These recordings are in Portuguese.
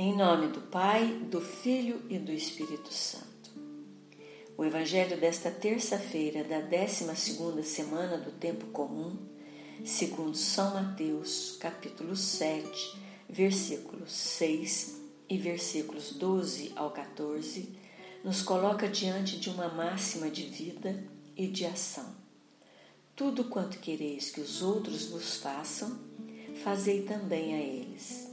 Em nome do Pai, do Filho e do Espírito Santo. O Evangelho desta terça-feira da 12 semana do tempo comum, segundo São Mateus, capítulo 7, versículos 6 e versículos 12 ao 14, nos coloca diante de uma máxima de vida e de ação. Tudo quanto quereis que os outros vos façam, fazei também a eles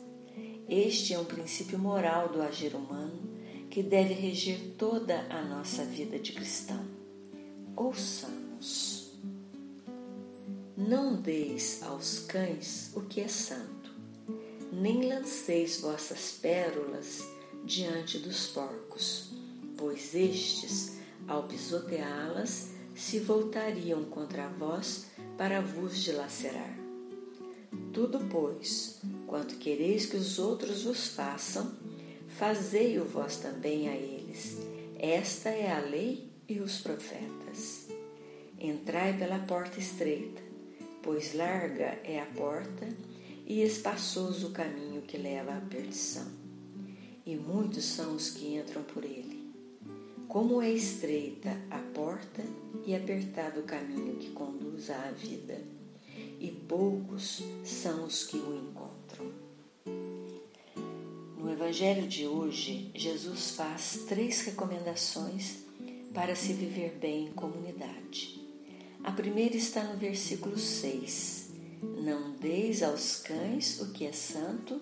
este é um princípio moral do agir humano que deve reger toda a nossa vida de cristão. Ouçamos. Não deis aos cães o que é santo, nem lanceis vossas pérolas diante dos porcos, pois estes, ao pisoteá-las, se voltariam contra vós para vos dilacerar. Tudo, pois, quanto quereis que os outros vos façam, fazei-o vós também a eles. Esta é a lei e os profetas. Entrai pela porta estreita, pois larga é a porta e espaçoso o caminho que leva à perdição. E muitos são os que entram por ele. Como é estreita a porta e apertado o caminho que conduz à vida e poucos são os que o encontram. No Evangelho de hoje, Jesus faz três recomendações para se viver bem em comunidade. A primeira está no versículo 6. Não deis aos cães o que é santo,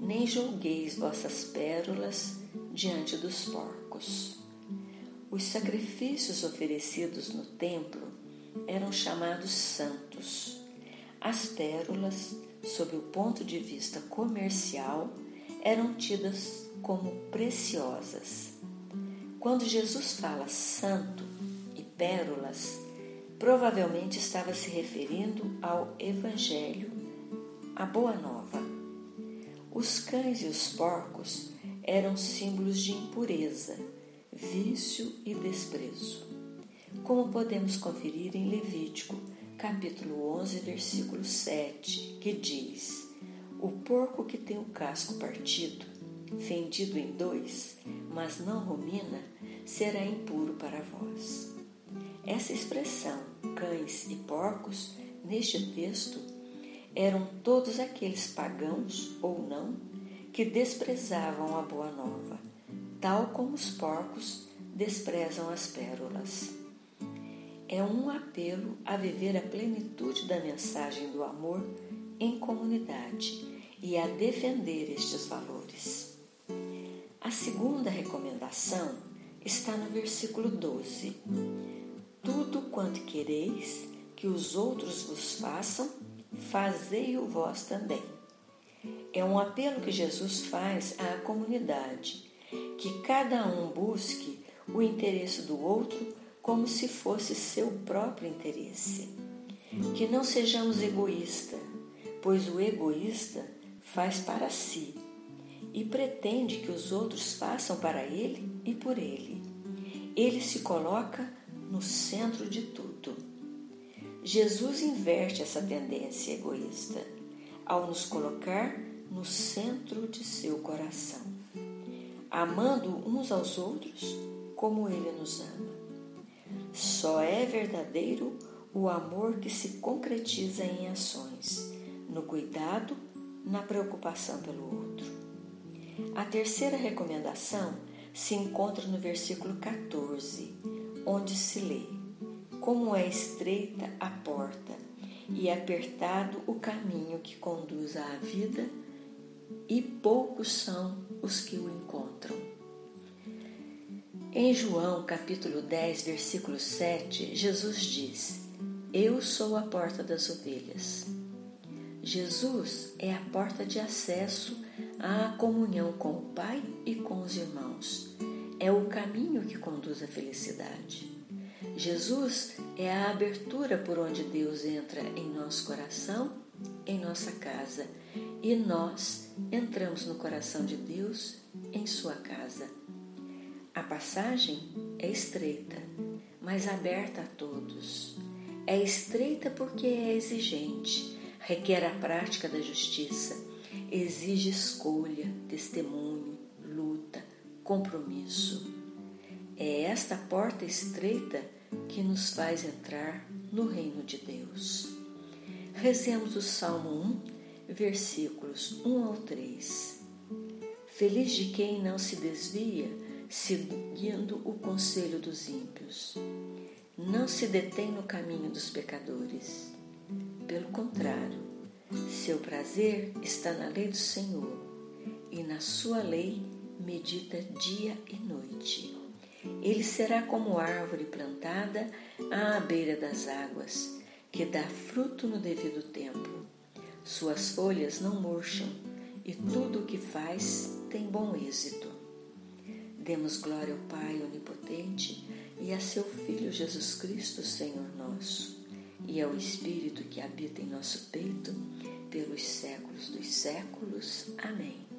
nem julgueis vossas pérolas diante dos porcos. Os sacrifícios oferecidos no templo eram chamados santos as pérolas, sob o ponto de vista comercial, eram tidas como preciosas. Quando Jesus fala santo e pérolas, provavelmente estava se referindo ao Evangelho, a Boa Nova. Os cães e os porcos eram símbolos de impureza, vício e desprezo, como podemos conferir em Levítico capítulo 11, versículo 7, que diz: O porco que tem o casco partido, fendido em dois, mas não rumina, será impuro para vós. Essa expressão, cães e porcos, neste texto, eram todos aqueles pagãos ou não que desprezavam a boa nova, tal como os porcos desprezam as pérolas é um apelo a viver a plenitude da mensagem do amor em comunidade e a defender estes valores. A segunda recomendação está no versículo 12: Tudo quanto quereis que os outros vos façam, fazei-o vós também. É um apelo que Jesus faz à comunidade, que cada um busque o interesse do outro como se fosse seu próprio interesse. Que não sejamos egoístas, pois o egoísta faz para si e pretende que os outros façam para ele e por ele. Ele se coloca no centro de tudo. Jesus inverte essa tendência egoísta ao nos colocar no centro de seu coração, amando uns aos outros como ele nos ama. Só é verdadeiro o amor que se concretiza em ações, no cuidado, na preocupação pelo outro. A terceira recomendação se encontra no versículo 14, onde se lê: Como é estreita a porta e apertado o caminho que conduz à vida, e poucos são os que o encontram. Em João capítulo 10, versículo 7, Jesus diz: Eu sou a porta das ovelhas. Jesus é a porta de acesso à comunhão com o Pai e com os irmãos. É o caminho que conduz à felicidade. Jesus é a abertura por onde Deus entra em nosso coração, em nossa casa, e nós entramos no coração de Deus, em sua casa. A passagem é estreita, mas aberta a todos. É estreita porque é exigente, requer a prática da justiça, exige escolha, testemunho, luta, compromisso. É esta porta estreita que nos faz entrar no reino de Deus. Rezemos o Salmo 1, versículos 1 ao 3. Feliz de quem não se desvia, seguindo o conselho dos ímpios. Não se detém no caminho dos pecadores. Pelo contrário, seu prazer está na lei do Senhor, e na sua lei medita dia e noite. Ele será como árvore plantada à beira das águas, que dá fruto no devido tempo. Suas folhas não murcham, e tudo o que faz tem bom êxito. Demos glória ao Pai Onipotente e a seu Filho Jesus Cristo, Senhor nosso, e ao Espírito que habita em nosso peito, pelos séculos dos séculos. Amém.